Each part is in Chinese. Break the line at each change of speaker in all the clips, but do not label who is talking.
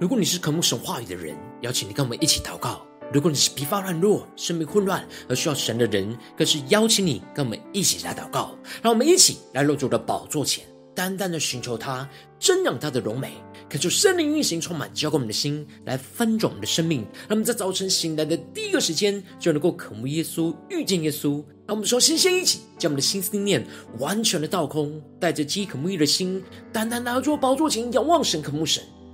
如果你是渴慕神话语的人，邀请你跟我们一起祷告；如果你是疲乏软弱、生命混乱而需要神的人，更是邀请你跟我们一起来祷告。让我们一起来入主的宝座前，单单的寻求他，瞻仰他的荣美，恳求圣灵运行充满，浇灌我们的心，来翻转我们的生命。让我们在早晨醒来的第一个时间，就能够渴慕耶稣、遇见耶稣。让我们说，先先一起将我们的心思念完全的倒空，带着饥渴慕义的心，单单拿住宝座前仰望神、渴慕神。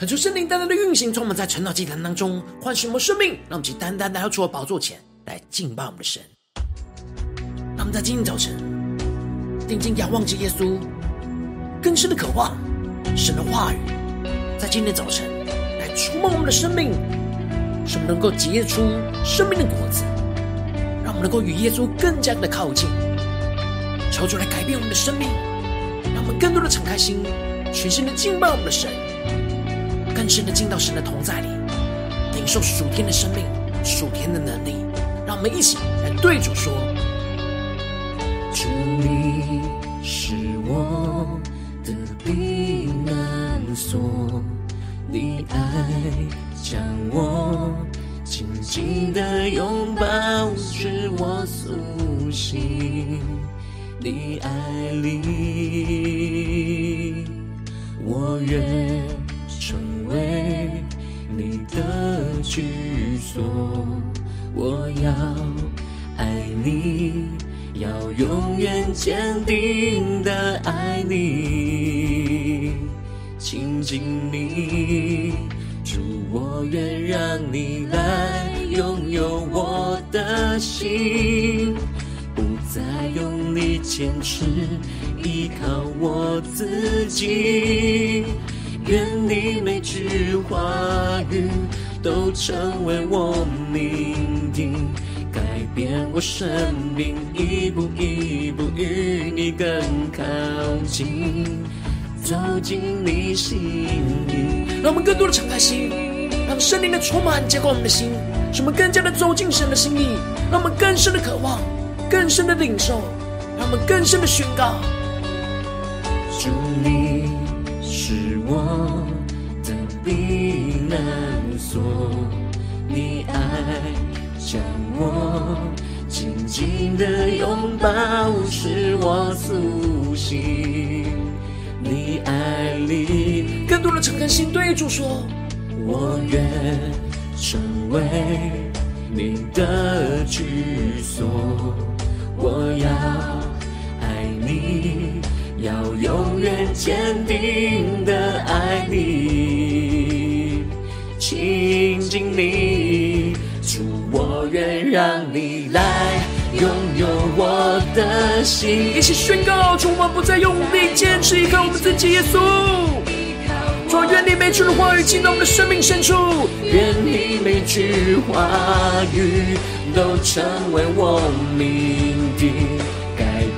恳求圣灵单单的运行，充满在晨祷祭坛当中，唤醒我们生命，让我们去单单来到主的宝座前来敬拜我们的神。让我们在今天早晨定睛仰望着耶稣，更深的渴望神的话语，在今天早晨来触摸我们的生命，使我们能够结出生命的果子，让我们能够与耶稣更加的靠近，求主来改变我们的生命，让我们更多的敞开心，全心的敬拜我们的神。更深的进到神的同在里，领受属天的生命、属天的能力，让我们一起来对主说：
主，你是我的避难所，你爱将我紧紧的拥抱，使我苏醒。你爱里，我愿。的居所，我要爱你，要永远坚定的爱你，亲近你，主，我愿让你来拥有我的心，不再用力坚持，依靠我自己。愿你每句话语都成为我命定，改变我生命，一步一步与你更靠近，走进你心里。
让我们更多的敞开心，让圣灵的充满浇灌我们的心，使我们更加的走进神的心意，让我们更深的渴望，更深的领受，让我们更深的宣告。
祝你。我的避难所，你爱将我紧紧的拥抱，使我苏醒。你爱里
更多的诚恳心，对主说：
我愿成为你的居所，我要爱你。要永远坚定的爱你，亲近你，主，我愿让你来拥有我的心。
一起宣告，主，我不再用力坚持依靠我们自己，耶稣。主，愿你每句的话语进到我们的生命深处，
愿你每句话语都成为我命定。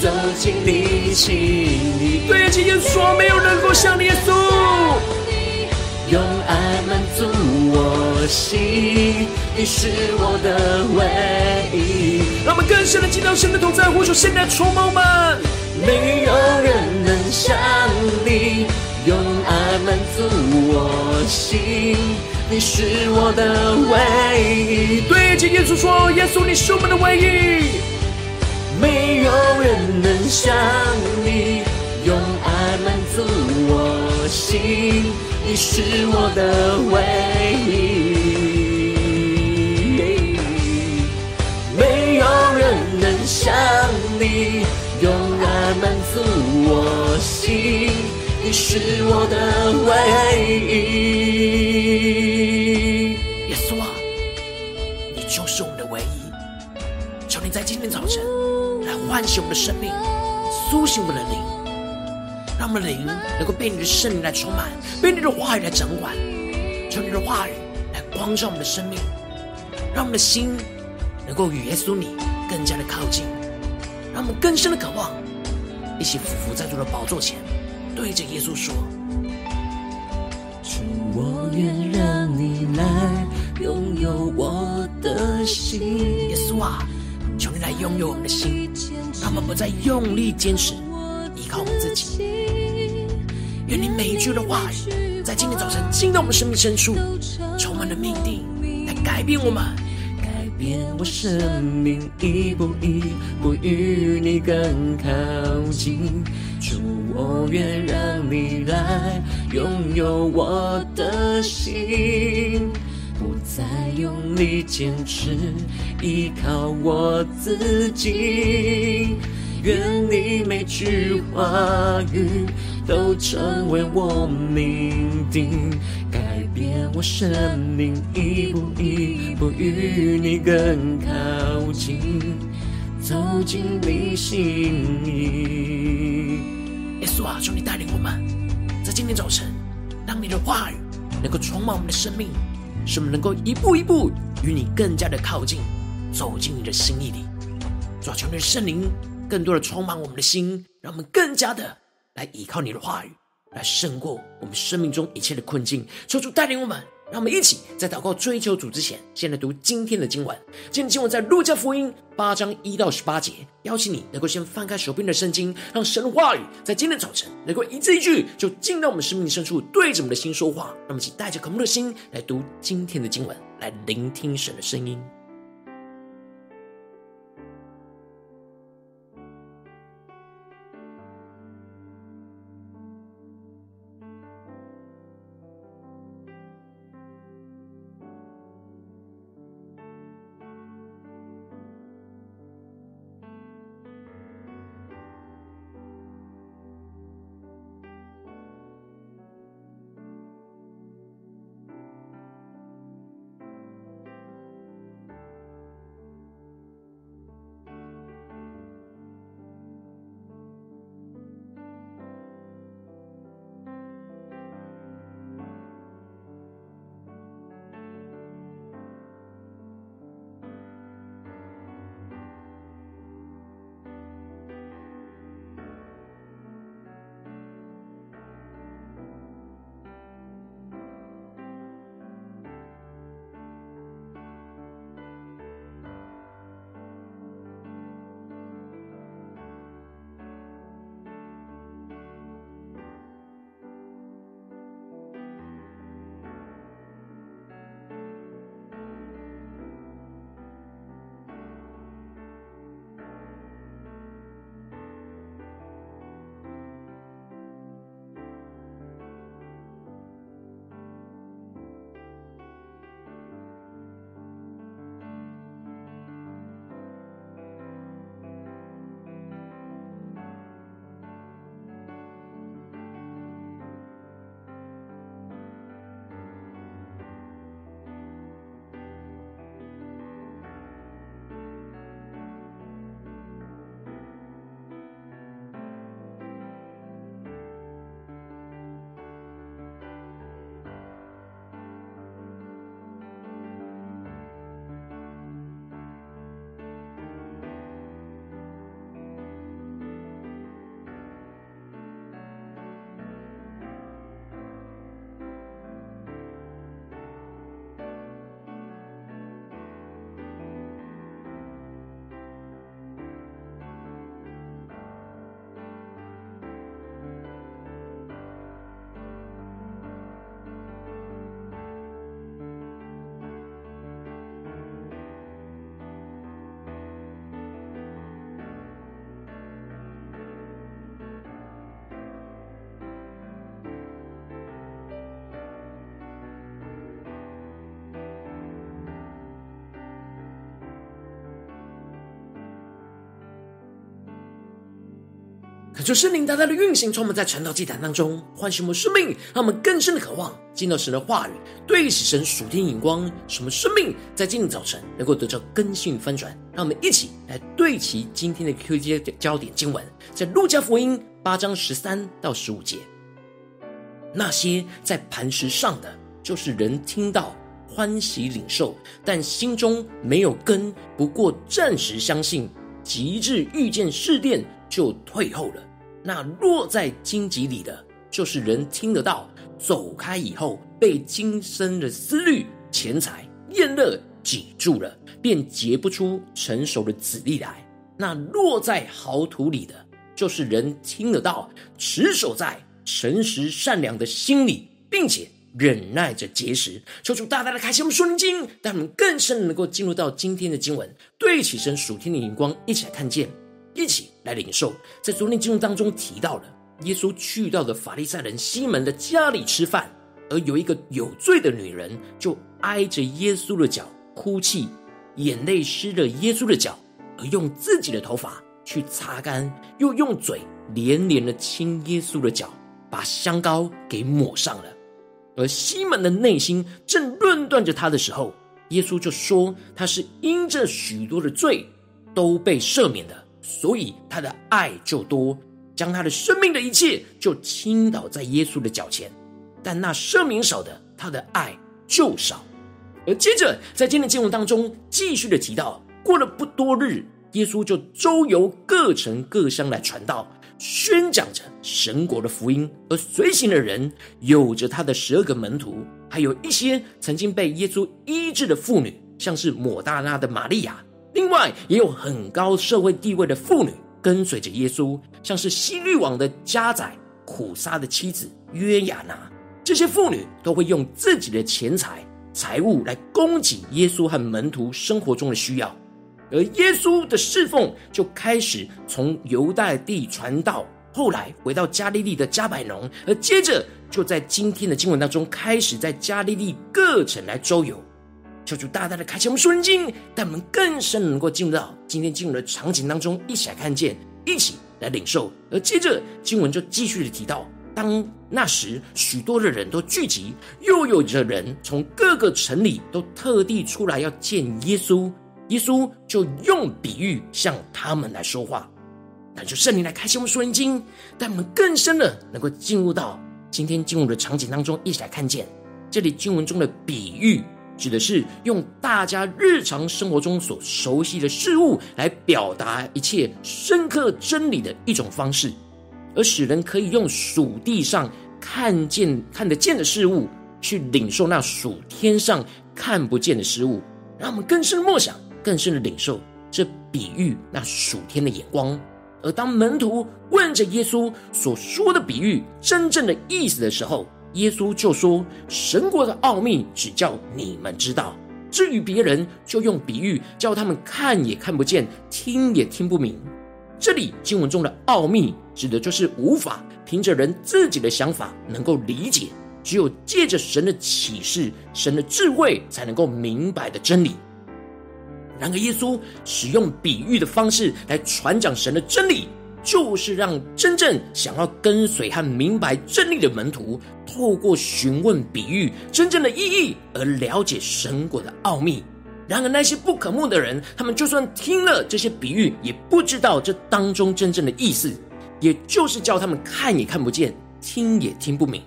走进你心里。
对，着耶稣说没有人能够像你耶稣，
用爱满足我心，你是我的唯一。
让我们更深的进到神的同在，呼求圣灵充满们。
没有人能像你，用爱满足我心，你是我的唯一。
对着耶稣说，耶稣你是我们的唯一。
没有人能像你，用爱满足我心，你是我的唯一。没有人能像你。用爱满足我心，你是我的唯一。
耶稣啊，你就是我们的唯一。在今天早晨来唤醒我们的生命，苏醒我们的灵，让我们的灵能够被你的圣灵来充满，被你的话语来掌管。求你的话语来光照我们的生命，让我们的心能够与耶稣你更加的靠近。让我们更深的渴望，一起俯伏在主的宝座前，对着耶稣说：“
主，我愿让你来拥有我的心。”
耶稣啊，来拥有我们的心，他们不再用力坚持依靠我们自己。愿你每一句的话语，在今天早晨进到我们生命深处，充满了命定，来改变我们。
改变我生命，一步一步与你更靠近。主，我愿让你来拥有我的心，再用力坚持依靠我自己。愿你每句话语都成为我命定，改变我生命，一步一步与你更靠近，走进你心里。
耶稣啊，求你带领我们，在今天早晨，让你的话语能够充满我们的生命，使我们能够一步一步与你更加的靠近，走进你的心意里。主啊，求你的圣灵。更多的充满我们的心，让我们更加的来依靠你的话语，来胜过我们生命中一切的困境。求主带领我们，让我们一起在祷告追求主之前，先来读今天的经文。今天经文在路加福音八章一到十八节。邀请你能够先翻开手边的圣经，让神的话语在今天早晨能够一字一句就进到我们生命深处，对着我们的心说话。让我们一起带着渴慕的心来读今天的经文，来聆听神的声音。求圣灵大大的运行，充满在传道祭坛当中，唤醒我们生命，让我们更深的渴望进到神的话语，对齐神属天眼光，什么生命在今天早晨能够得到更新与翻转。让我们一起来对齐今天的 QG 焦点经文，在路加福音八章十三到十五节。那些在磐石上的，就是人听到欢喜领受，但心中没有根，不过暂时相信，及至遇见试炼就退后了。那落在荆棘里的，就是人听得到，走开以后，被今生的思虑、钱财、厌乐挤住了，便结不出成熟的籽粒来。那落在好土里的，就是人听得到，持守在诚实善良的心里，并且忍耐着结实。求主大大的开启我们属灵经，让我们更深的能够进入到今天的经文，对起身属天的眼光，一起来看见。一起来领受，在昨天经文当中提到了，耶稣去到的法利赛人西门的家里吃饭，而有一个有罪的女人就挨着耶稣的脚哭泣，眼泪湿了耶稣的脚，而用自己的头发去擦干，又用嘴连连的亲耶稣的脚，把香膏给抹上了。而西门的内心正论断着他的时候，耶稣就说他是因着许多的罪都被赦免的。所以他的爱就多，将他的生命的一切就倾倒在耶稣的脚前。但那赦免少的，他的爱就少。而接着在今天的经文当中，继续的提到，过了不多日，耶稣就周游各城各乡来传道，宣讲着神国的福音。而随行的人有着他的十二个门徒，还有一些曾经被耶稣医治的妇女，像是抹大拉的玛利亚。另外，也有很高社会地位的妇女跟随着耶稣，像是西律王的家宰、苦撒的妻子约雅拿，这些妇女都会用自己的钱财、财物来供给耶稣和门徒生活中的需要，而耶稣的侍奉就开始从犹大地传道，后来回到加利利的加百农，而接着就在今天的经文当中开始在加利利各城来周游。求主大大的开启我们属灵经，让我们更深能够进入到今天进入的场景当中，一起来看见，一起来领受。而接着经文就继续的提到，当那时许多的人都聚集，又有着人从各个城里都特地出来要见耶稣，耶稣就用比喻向他们来说话。那就圣灵来开启我们属灵经，让我们更深的能够进入到今天进入的场景当中，一起来看见这里经文中的比喻。指的是用大家日常生活中所熟悉的事物来表达一切深刻真理的一种方式，而使人可以用属地上看见看得见的事物，去领受那属天上看不见的事物，让我们更深的默想，更深的领受这比喻那属天的眼光。而当门徒问着耶稣所说的比喻真正的意思的时候，耶稣就说：“神国的奥秘只叫你们知道，至于别人，就用比喻叫他们看也看不见，听也听不明。”这里经文中的奥秘，指的就是无法凭着人自己的想法能够理解，只有借着神的启示、神的智慧，才能够明白的真理。然而，耶稣使用比喻的方式来传讲神的真理。就是让真正想要跟随和明白真理的门徒，透过询问比喻真正的意义而了解神国的奥秘。然而那些不可慕的人，他们就算听了这些比喻，也不知道这当中真正的意思，也就是叫他们看也看不见，听也听不明。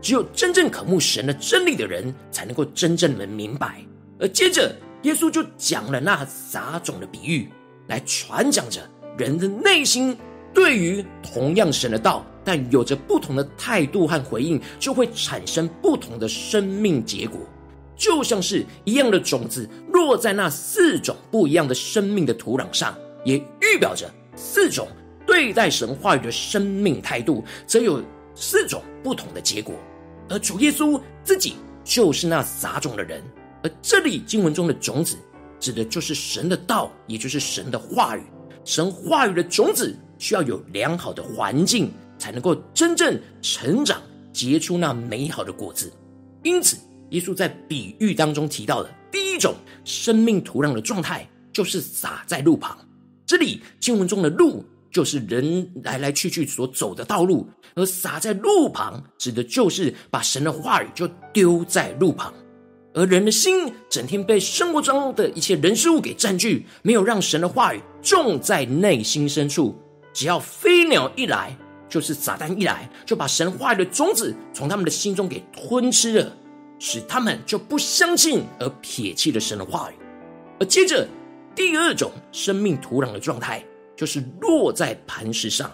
只有真正渴慕神的真理的人，才能够真正的明白。而接着，耶稣就讲了那撒种的比喻，来传讲着人的内心。对于同样神的道，但有着不同的态度和回应，就会产生不同的生命结果。就像是一样的种子落在那四种不一样的生命的土壤上，也预表着四种对待神话语的生命态度，则有四种不同的结果。而主耶稣自己就是那撒种的人，而这里经文中的种子，指的就是神的道，也就是神的话语。神话语的种子。需要有良好的环境，才能够真正成长，结出那美好的果子。因此，耶稣在比喻当中提到的第一种生命土壤的状态，就是撒在路旁。这里经文中的路，就是人来来去去所走的道路；而撒在路旁，指的就是把神的话语就丢在路旁。而人的心整天被生活中的一切人事物给占据，没有让神的话语种在内心深处。只要飞鸟一来，就是撒旦一来，就把神话语的种子从他们的心中给吞吃了，使他们就不相信而撇弃了神的话语。而接着第二种生命土壤的状态，就是落在磐石上。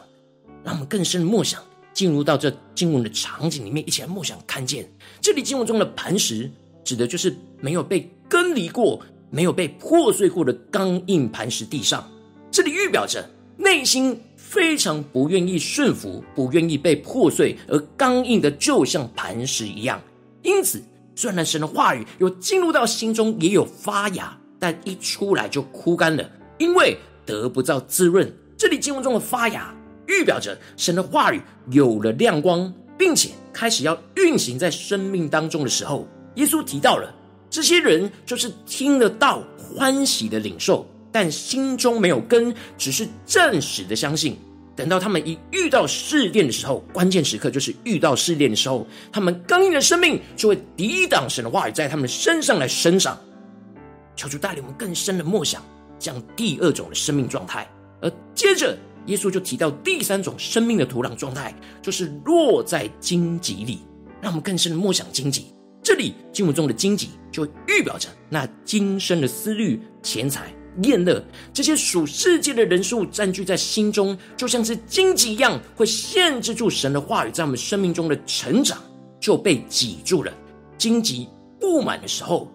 让我们更深的默想，进入到这经文的场景里面，一起来默想，看见这里经文中的磐石。指的就是没有被更离过、没有被破碎过的刚硬磐石地上。这里预表着内心非常不愿意顺服、不愿意被破碎，而刚硬的就像磐石一样。因此，虽然神的话语有进入到心中，也有发芽，但一出来就枯干了，因为得不到滋润。这里经文中的发芽，预表着神的话语有了亮光，并且开始要运行在生命当中的时候。耶稣提到了这些人，就是听得到欢喜的领受，但心中没有根，只是暂时的相信。等到他们一遇到试炼的时候，关键时刻就是遇到试炼的时候，他们刚硬的生命就会抵挡神的话语在他们身上来生长。求主带领我们更深的默想，这样第二种的生命状态。而接着，耶稣就提到第三种生命的土壤状态，就是落在荆棘里，让我们更深的默想荆棘。这里经文中的荆棘，就预表着那今生的思虑、钱财、厌乐这些属世界的人事物占据在心中，就像是荆棘一样，会限制住神的话语在我们生命中的成长，就被挤住了。荆棘布满的时候，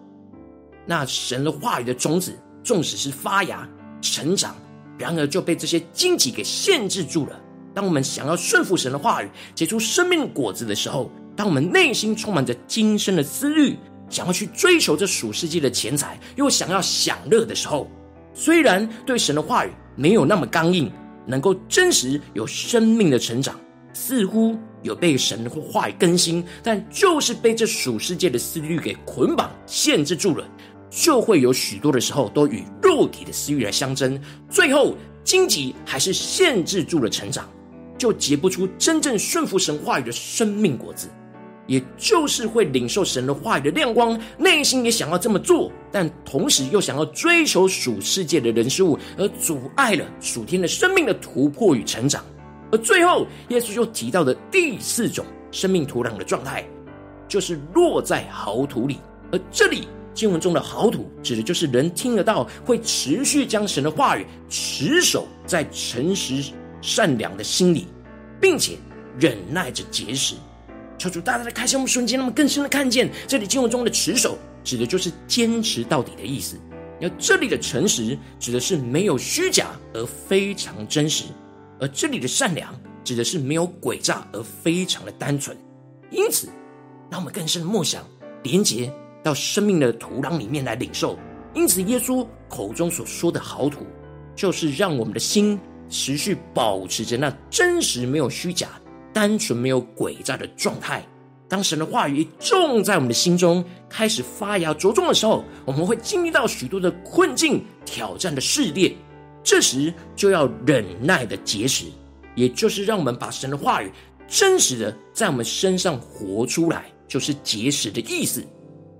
那神的话语的种子，纵使是发芽、成长，然而就被这些荆棘给限制住了。当我们想要顺服神的话语，结出生命果子的时候，当我们内心充满着今生的思虑，想要去追求这属世界的钱财，又想要享乐的时候，虽然对神的话语没有那么刚硬，能够真实有生命的成长，似乎有被神的话语更新，但就是被这属世界的思虑给捆绑、限制住了，就会有许多的时候都与肉体的思虑来相争，最后荆棘还是限制住了成长，就结不出真正顺服神话语的生命果子。也就是会领受神的话语的亮光，内心也想要这么做，但同时又想要追求属世界的人事物，而阻碍了属天的生命的突破与成长。而最后，耶稣就提到的第四种生命土壤的状态，就是落在豪土里。而这里经文中的豪土，指的就是人听得到，会持续将神的话语持守在诚实善良的心里，并且忍耐着结实。求主大大的开启我们瞬间，那么更深的看见，这里经文中的持守，指的就是坚持到底的意思。而这里的诚实，指的是没有虚假而非常真实；而这里的善良，指的是没有诡诈而非常的单纯。因此，让我们更深的默想，连接到生命的土壤里面来领受。因此，耶稣口中所说的好土，就是让我们的心持续保持着那真实，没有虚假。单纯没有诡诈的状态。当神的话语种在我们的心中，开始发芽茁壮的时候，我们会经历到许多的困境、挑战的试炼。这时就要忍耐的结实，也就是让我们把神的话语真实的在我们身上活出来，就是结实的意思。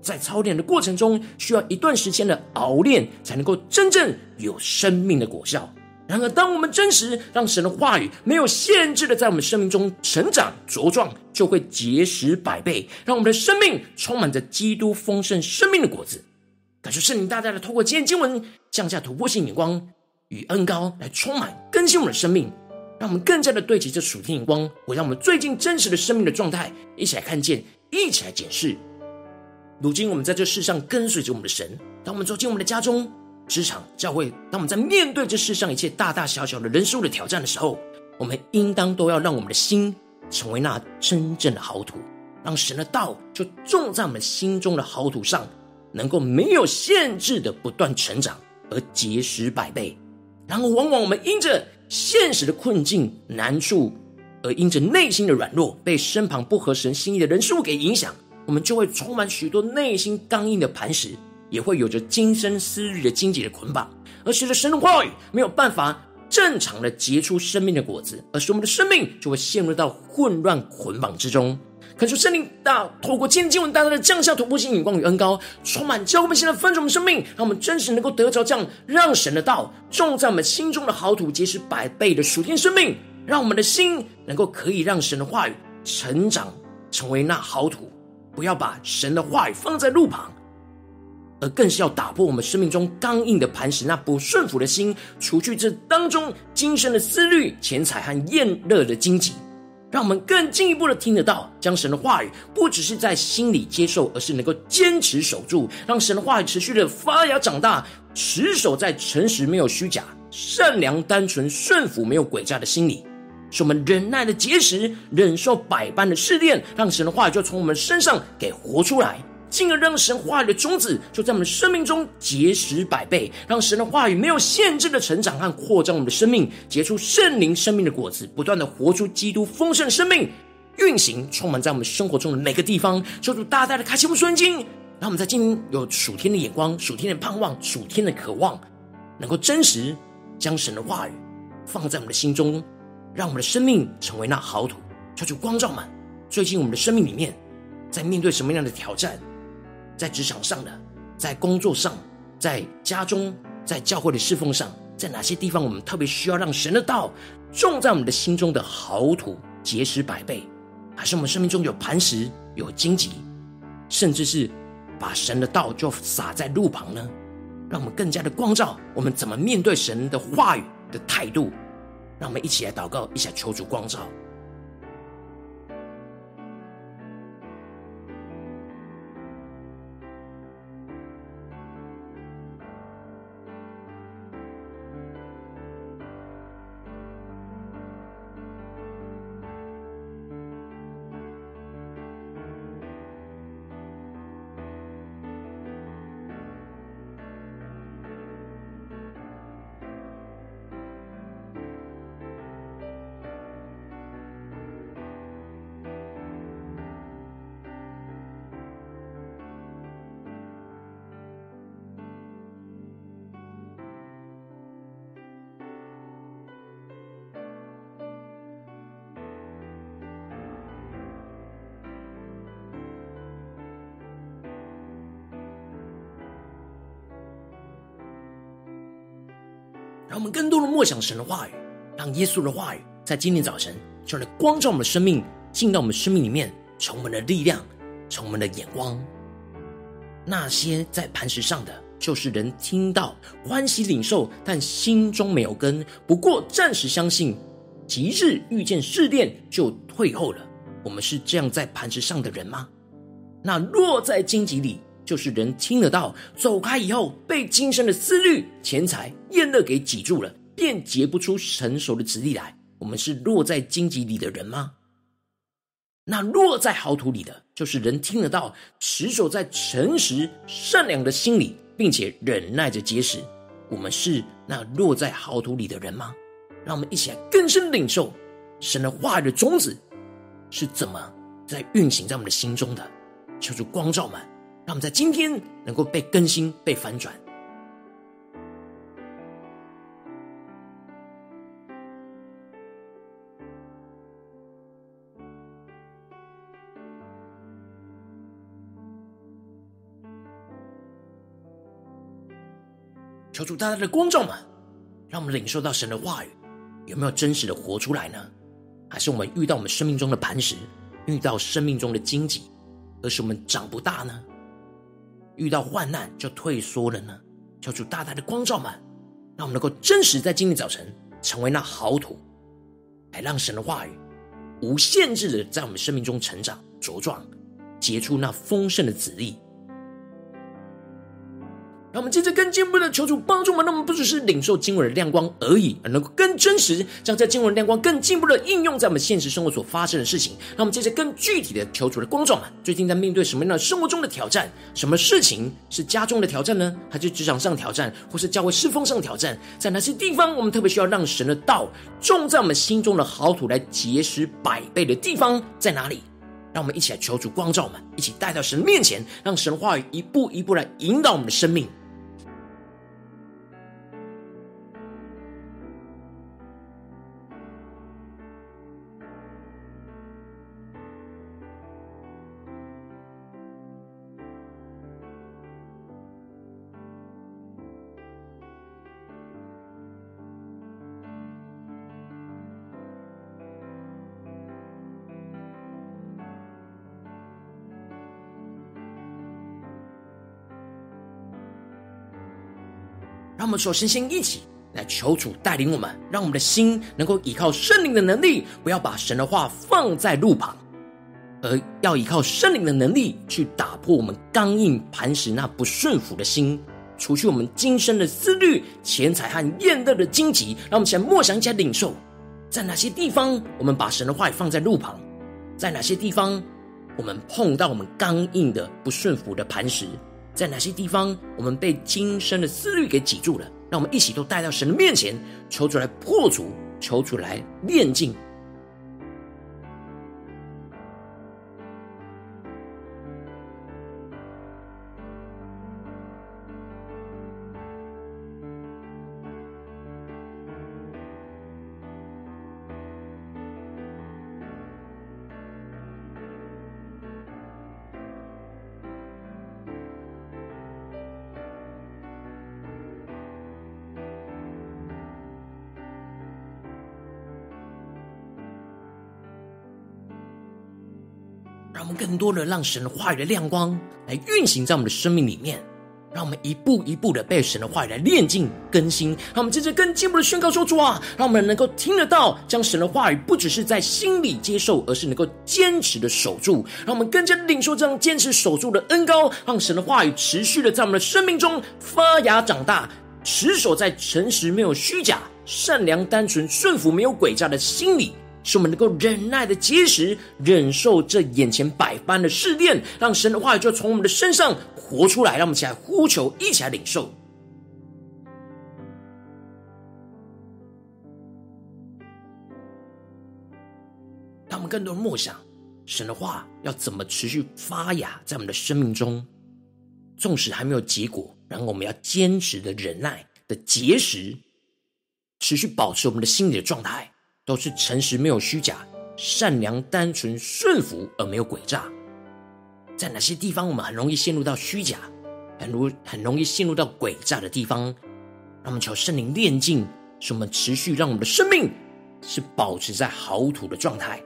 在操练的过程中，需要一段时间的熬练，才能够真正有生命的果效。然而，当我们真实让神的话语没有限制的在我们生命中成长茁壮，就会结实百倍，让我们的生命充满着基督丰盛生命的果子。感谢圣灵大大的透过今天经文降下突破性眼光与恩膏来充满更新我们的生命，让我们更加的对齐这属天眼光，回到我们最近真实的生命的状态，一起来看见，一起来检视。如今我们在这世上跟随着我们的神，当我们走进我们的家中。职场、教会，当我们在面对这世上一切大大小小的人事物的挑战的时候，我们应当都要让我们的心成为那真正的好土，让神的道就种在我们心中的好土上，能够没有限制的不断成长而结实百倍。然后，往往我们因着现实的困境难处，而因着内心的软弱，被身旁不合神心意的人事物给影响，我们就会充满许多内心刚硬的磐石。也会有着今生思虑的荆棘的捆绑，而随着神的话语没有办法正常的结出生命的果子，而是我们的生命就会陷入到混乱捆绑之中。恳求圣灵大透过今天经文大大的降下突破性眼光与恩膏，充满教会我们现在分盛生命，让我们真实能够得着这样让神的道种在我们心中的好土，结实百倍的属天生命，让我们的心能够可以让神的话语成长，成为那好土，不要把神的话语放在路旁。而更是要打破我们生命中刚硬的磐石，那不顺服的心，除去这当中今生的思虑、钱财和厌乐的荆棘，让我们更进一步的听得到，将神的话语不只是在心里接受，而是能够坚持守住，让神的话语持续的发芽长大，持守在诚实没有虚假、善良单纯、顺服没有诡诈的心里，使我们忍耐的结实，忍受百般的试炼，让神的话语就从我们身上给活出来。进而让神话语的种子就在我们生命中结实百倍，让神的话语没有限制的成长和扩张我们的生命，结出圣灵生命的果子，不断的活出基督丰盛的生命，运行充满在我们生活中的每个地方。求主大大的开启我们属灵经，让我们在今天有属天的眼光、属天的盼望、属天的渴望，能够真实将神的话语放在我们的心中，让我们的生命成为那好土。求主光照满最近我们的生命里面，在面对什么样的挑战？在职场上的，在工作上，在家中，在教会的侍奉上，在哪些地方我们特别需要让神的道种在我们的心中的好土，结实百倍？还是我们生命中有磐石、有荆棘，甚至是把神的道就撒在路旁呢？让我们更加的光照我们怎么面对神的话语的态度。让我们一起来祷告，一起来求主光照。让我们更多的默想神的话语，让耶稣的话语在今天早晨就来光照我们的生命，进到我们生命里面，成我们的力量，成我们的眼光。那些在磐石上的，就是人听到欢喜领受，但心中没有根，不过暂时相信，即日遇见试炼就退后了。我们是这样在磐石上的人吗？那落在荆棘里。就是人听得到，走开以后，被今生的思虑、钱财、宴乐给挤住了，便结不出成熟的子粒来。我们是落在荆棘里的人吗？那落在好土里的，就是人听得到，持守在诚实、善良的心里，并且忍耐着结实。我们是那落在好土里的人吗？让我们一起来更深领受神的话语的种子是怎么在运行在我们的心中的，求主光照们。让我们在今天能够被更新、被反转。求主大大的光照们，让我们领受到神的话语，有没有真实的活出来呢？还是我们遇到我们生命中的磐石，遇到生命中的荆棘，而使我们长不大呢？遇到患难就退缩了呢？求主大大的光照们，让我们能够真实在今天早晨成为那好土，来让神的话语无限制的在我们生命中成长茁壮，结出那丰盛的籽粒。让我们接着更进一步的求主帮助我们，让我们不只是领受经文的亮光而已，而能够更真实将这经文的亮光更进一步的应用在我们现实生活所发生的事情。让我们接着更具体的求主的光照们，最近在面对什么样的生活中的挑战？什么事情是家中的挑战呢？还是职场上挑战，或是教会侍奉上的挑战？在哪些地方我们特别需要让神的道种在我们心中的好土来结实百倍的地方在哪里？让我们一起来求主光照我们，一起带到神面前，让神话语一步一步来引导我们的生命。我们首先先一起来求主带领我们，让我们的心能够依靠圣灵的能力，不要把神的话放在路旁，而要依靠圣灵的能力去打破我们刚硬磐石那不顺服的心，除去我们今生的思虑、钱财和厌乐的荆棘。让我们先默想一下领受，在哪些地方我们把神的话放在路旁，在哪些地方我们碰到我们刚硬的不顺服的磐石。在哪些地方，我们被今生的思虑给挤住了？让我们一起都带到神的面前，求主来破除，求主来炼净。多的让神的话语的亮光来运行在我们的生命里面，让我们一步一步的被神的话语来炼净更新。让我们接着更进一步的宣告说：主啊，让我们能够听得到，将神的话语不只是在心里接受，而是能够坚持的守住。让我们更加领受这样坚持守住的恩膏，让神的话语持续的在我们的生命中发芽长大，持守在诚实没有虚假、善良单纯、顺服没有诡诈的心里。使我们能够忍耐的结实，忍受这眼前百般的试炼，让神的话语就从我们的身上活出来。让我们起来呼求，一起来领受。让我们更多的默想神的话要怎么持续发芽在我们的生命中，纵使还没有结果，然后我们要坚持的忍耐的结实，持续保持我们的心理的状态。都是诚实，没有虚假；善良、单纯、顺服，而没有诡诈。在哪些地方我们很容易陷入到虚假，很容很容易陷入到诡诈的地方？让我们求圣灵炼净，使我们持续让我们的生命是保持在好土的状态，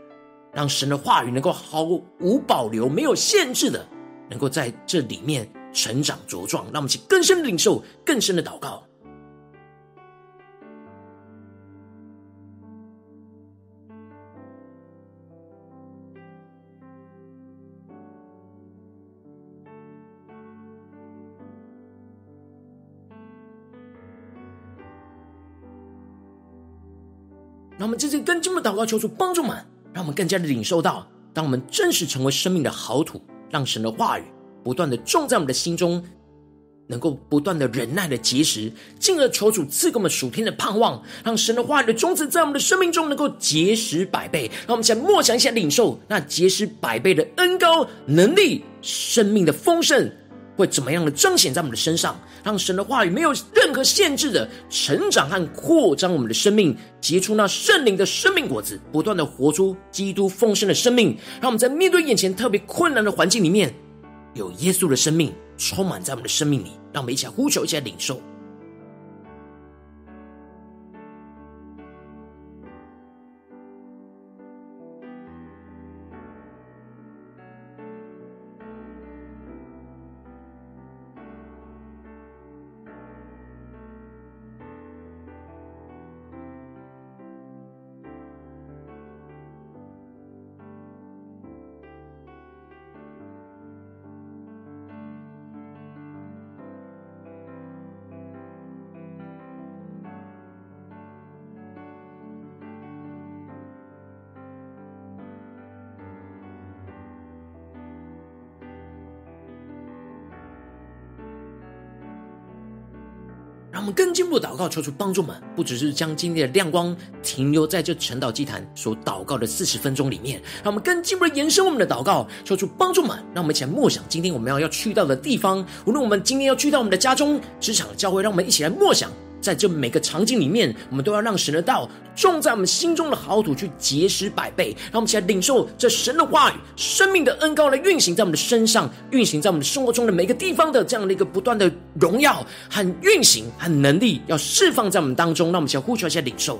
让神的话语能够毫无保留、没有限制的，能够在这里面成长茁壮。让我们去更深的领受、更深的祷告。我们这次更进一步祷告，求主帮助们，让我们更加的领受到，当我们真实成为生命的好土，让神的话语不断的种在我们的心中，能够不断的忍耐的结实，进而求主赐给我们属天的盼望，让神的话语的种子在我们的生命中能够结实百倍。让我们先默想一下，领受那结实百倍的恩高能力，生命的丰盛。会怎么样的彰显在我们的身上，让神的话语没有任何限制的成长和扩张我们的生命，结出那圣灵的生命果子，不断的活出基督丰盛的生命。让我们在面对眼前特别困难的环境里面，有耶稣的生命充满在我们的生命里。让我们一起来呼求，一起来领受。进步祷告，求主帮助我们，不只是将今天的亮光停留在这晨祷祭坛所祷告的四十分钟里面，让我们更进一步的延伸我们的祷告，求主帮助我们。让我们一起来默想今天我们要要去到的地方，无论我们今天要去到我们的家中、职场、教会，让我们一起来默想。在这每个场景里面，我们都要让神的道种在我们心中的好土，去结实百倍。让我们一起来领受这神的话语、生命的恩高来运行在我们的身上，运行在我们生活中的每个地方的这样的一个不断的荣耀和运行和能力，要释放在我们当中。让我们一起来呼求，一下领受。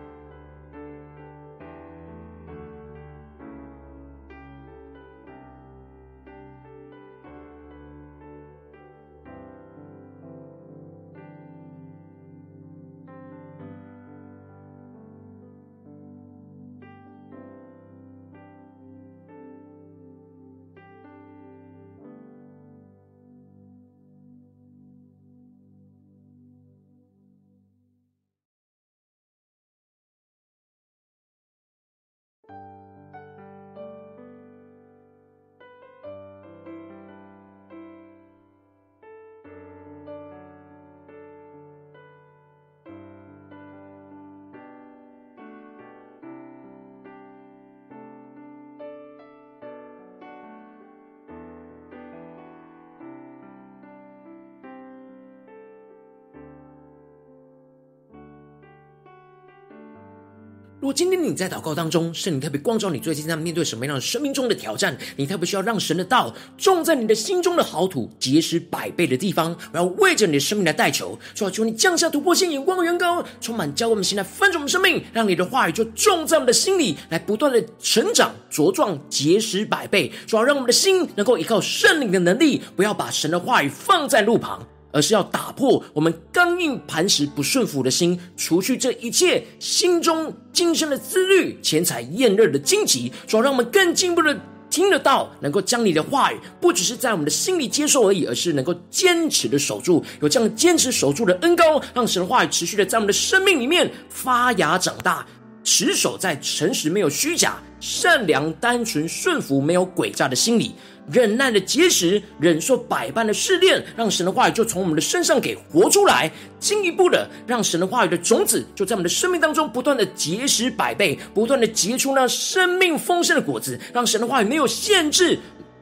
如果今天你在祷告当中，圣灵特别光照你，最近在面对什么样的生命中的挑战？你特别需要让神的道种在你的心中的好土，结实百倍的地方，然后为着你的生命来代求，主要求你降下突破性眼光的远高，充满教我们心来翻转我们生命，让你的话语就种在我们的心里，来不断的成长茁壮，结实百倍。主要让我们的心能够依靠圣灵的能力，不要把神的话语放在路旁。而是要打破我们刚硬磐石不顺服的心，除去这一切心中今生的自律、钱财、焰热的荆棘，主要让我们更进一步的听得到，能够将你的话语不只是在我们的心里接受而已，而是能够坚持的守住，有这样坚持守住的恩膏，让神的话语持续的在我们的生命里面发芽长大，持守在诚实、没有虚假、善良、单纯、顺服、没有诡诈的心里。忍耐的结实，忍受百般的试炼，让神的话语就从我们的身上给活出来，进一步的让神的话语的种子就在我们的生命当中不断的结实百倍，不断的结出那生命丰盛的果子，让神的话语没有限制，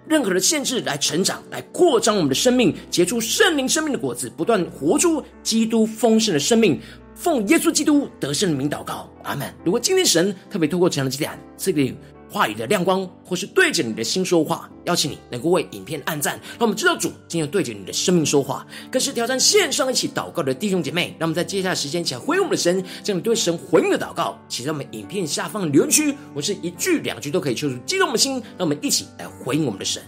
任何的限制来成长，来扩张我们的生命，结出圣灵生命的果子，不断活出基督丰盛的生命。奉耶稣基督得胜的名祷告，阿门。如果今天神特别透过这样的祭坛，赐给话语的亮光，或是对着你的心说话，邀请你能够为影片按赞，让我们知道主今天对着你的生命说话。更是挑战线上一起祷告的弟兄姐妹，让我们在接下来时间一起来回应我们的神，将你对神回应的祷告写在我们影片下方的留言区，或是一句两句都可以，求主激动的心，让我们一起来回应我们的神。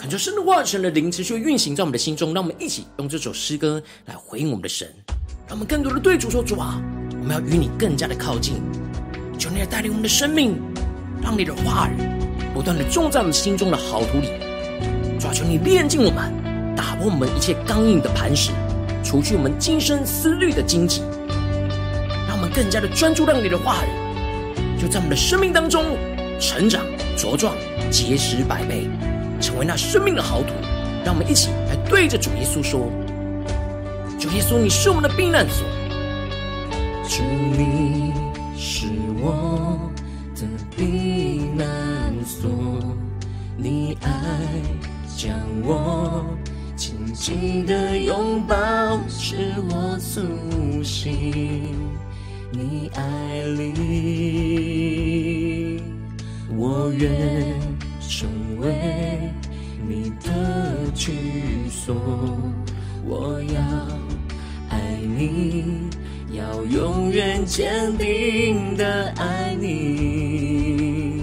恳求神的话、神的灵持续运行在我们的心中，让我们一起用这首诗歌来回应我们的神，让我们更多的对主说：“主啊，我们要与你更加的靠近，求你来带领我们的生命，让你的话语不断的种在我们心中的好土里。主啊，求你炼净我们，打破我们一切刚硬的磐石，除去我们今生思虑的荆棘，让我们更加的专注，让你的话语就在我们的生命当中成长茁壮，结实百倍。”成为那生命的好土，让我们一起来对着主耶稣说：“主耶稣，你是我们的避难所，
主你是我的避难所，你爱将我紧紧的拥抱，使我苏醒，你爱里，我愿的居所，我要爱你，要永远坚定的爱你，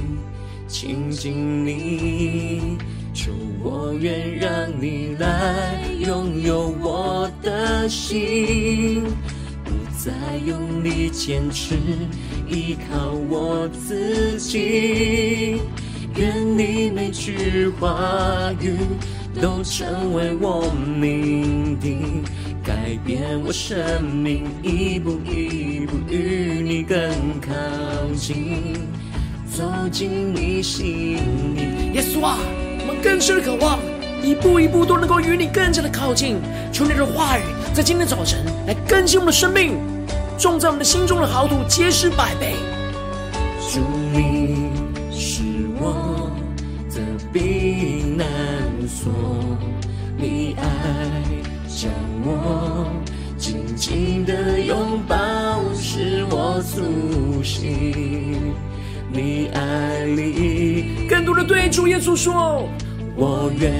亲近你，主，我愿让你来拥有我的心，不再用力坚持，依靠我自己。愿你每句话语都成为我命定，改变我生命，一步一步与你更靠近，走进你心里。
耶稣啊，我们更深的渴望，一步一步都能够与你更加的靠近。求你的话语在今天早晨来更新我们的生命，种在我们的心中的好土，结实百倍。
主，你是我的避难所，你爱将我紧紧的拥抱，使我苏醒。你爱里
更多的对主耶稣说，
我愿。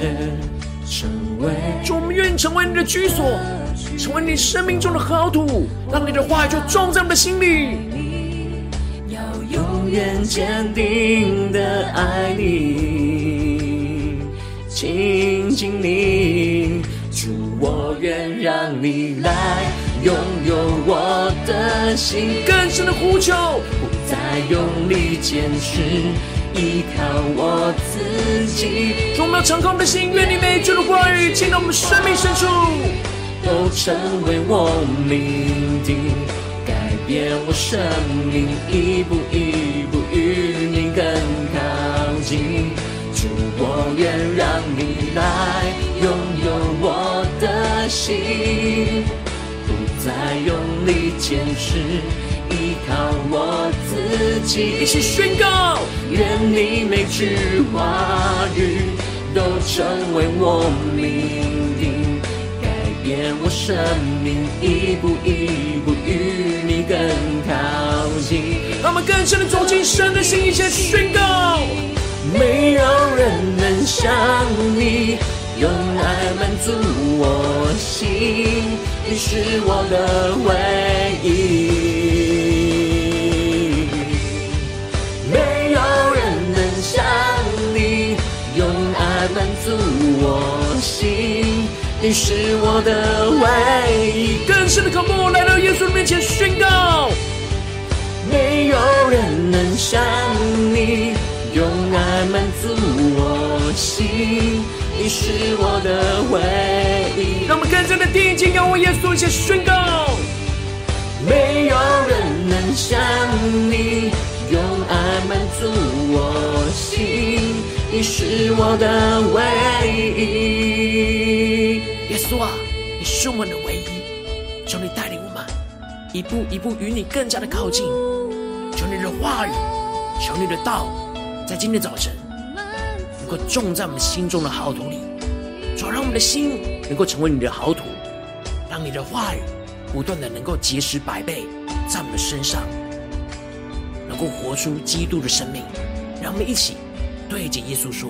成为
主，我们愿意成为你的居所，成为你生命中的好土，让你的话就种在我们的心里。
要永远坚定的爱你，亲近你，主，我愿让你来拥有我的心，
更深的呼求，
不再用力坚持。依靠我自己，
充满敞开我们的心，愿你每句的话语进到我们生命深处，
都成为我命定，改变我生命，一步一我愿让你来拥有我的心，不再用力坚持。依靠我自己，
一起宣告。
愿你每句话语都成为我命定，改变我生命，一步一步与你更靠近。
让我们更深的走进神的心，一起宣告。
没有人能像你用爱满足我心，你是我的唯一。没有人能像你用爱满足我心，你是我的唯一。
更深的渴慕，来到耶稣面前宣告：
没有人能像你，心。你是我的唯一。
让我们更加的定睛仰望耶稣，一起宣告：
没有人能像你，用爱满足我心。你是我的唯一，
耶稣啊，你是我们的唯一，求你带领我们一步一步与你更加的靠近。求你的话语，求你的道，在今天早晨能够种在我们心中的好土里，主要让我们的心能够成为你的好土，让你的话语不断的能够结实百倍在我们身上，能够活出基督的生命。让我们一起。对着耶稣说：“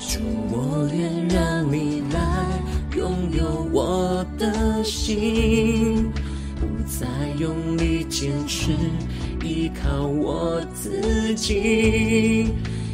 主，我愿让你来拥有我的心，不再用力坚持，依靠我自己。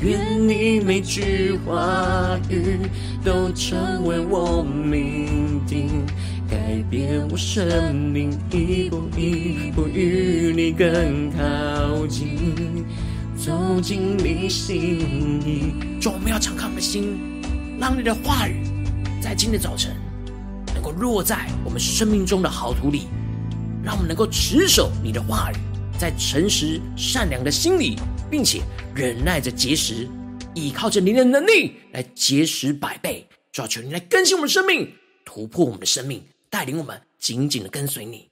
愿你每句话语都成为我命定。改变我生命，一步一步与你更靠近，走进你心里。
主，我们要敞开我们的心，让你的话语在今天早晨能够落在我们生命中的好土里，让我们能够持守你的话语，在诚实善良的心里，并且忍耐着节食，依靠着您的能力来节食百倍。主要求您来更新我们的生命，突破我们的生命。带领我们紧紧的跟随你。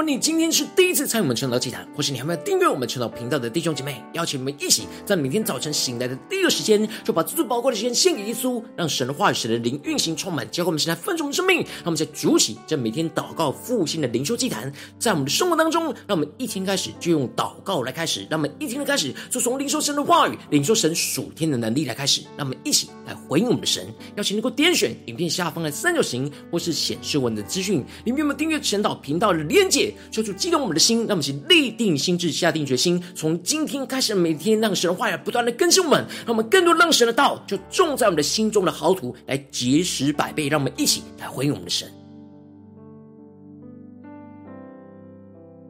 果你今天是第一次参与我们晨祷祭坛，或是你还没有订阅我们晨祷频道的弟兄姐妹，邀请你们一起在每天早晨醒来的第一个时间，就把最宝贵的时间献给耶稣，让神的话语、神的灵运行充满，教会我们现在丰盛的生命。让我们在主起这每天祷告复兴的灵修祭坛，在我们的生活当中，让我们一天开始就用祷告来开始，让我们一天的开始就从灵修神的话语、灵修神属天的能力来开始。让我们一起来回应我们的神。邀请你能够点选影片下方的三角形，或是显示文的资讯，里面有没有订阅晨祷频道的连结？求主激动我们的心，让我们去立定心志，下定决心，从今天开始，每天让神的话语不断的更新我们，让我们更多让神的道就种在我们的心中的好土，来结实百倍。让我们一起来回应我们的神。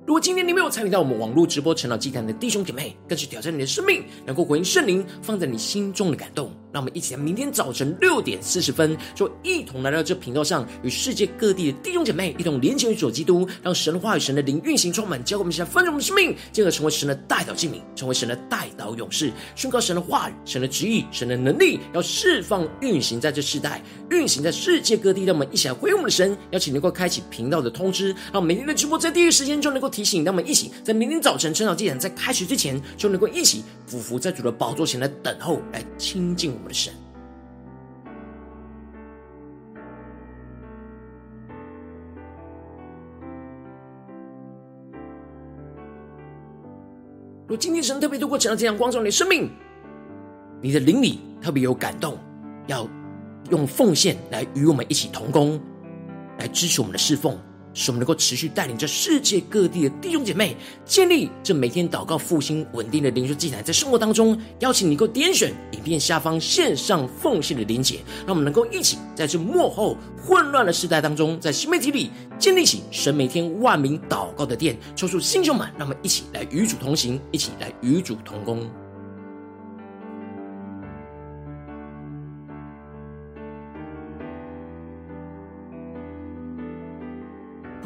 如果今天你没有参与到我们网络直播晨祷祭坛的弟兄姐妹，更是挑战你的生命，能够回应圣灵放在你心中的感动。让我们一起在明天早晨六点四十分，就一同来到这频道上，与世界各地的弟兄姐妹一同连接于主基督，让神的话语、神的灵运行充满，教会我们现在丰盛的生命，进而成为神的代祷器皿，成为神的代祷勇士，宣告神的话语、神的旨意、神的能力，要释放运行在这世代，运行在世界各地。让我们一起来回应我们的神，邀请能够开启频道的通知，让每天的直播在第一时间就能够提醒，让我们一起在明天早晨晨祷祭坛在开始之前，就能够一起俯伏在主的宝座前来等候，来亲近我我们的神。若今天神特别透过这样这样光照你的生命，你的灵里特别有感动，要用奉献来与我们一起同工，来支持我们的侍奉。使我们能够持续带领着世界各地的弟兄姐妹，建立这每天祷告复兴稳定的灵修祭坛，在生活当中，邀请你能够点选影片下方线上奉献的连结，让我们能够一起在这幕后混乱的时代当中，在新媒体里建立起神每天万名祷告的殿，抽出弟兄们，让我们一起来与主同行，一起来与主同工。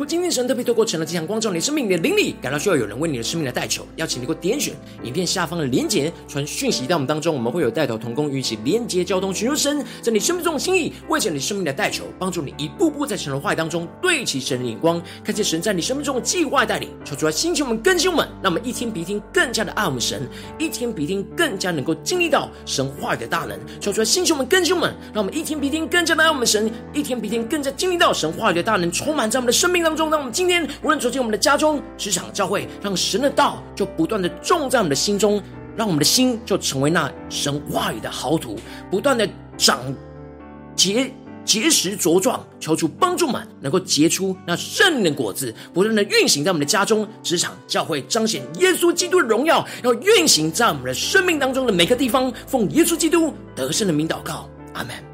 今天神特别透过晨祷祭坛光照你生命，你的灵里感到需要有人为你的生命来代求，邀请你给我点选影片下方的连结，传讯息到我们当中，我们会有带头同工，与其连接交通，寻求神在你生命中的心意，为着你生命的代求，帮助你一步步在神的话语当中对齐神的眼光，看见神在你生命中的计划带领，求主来兴起我们更新我们，让我们一天比一天更加的爱我们神，一天比一天更加能够经历到神话语的大能，求主来兴起我们更新我们，让我们一天比一天更加的爱我们神，一天比一天更加经历到神话语的大能充满在我们的生命当中。中，让我们今天无论走进我们的家中、职场、教会，让神的道就不断的种在我们的心中，让我们的心就成为那神话语的好土，不断的长结结实茁壮，求主帮助们能够结出那圣灵的果子，不断的运行在我们的家中、职场、教会，彰显耶稣基督的荣耀，要运行在我们的生命当中的每个地方，奉耶稣基督得胜的名祷告，阿门。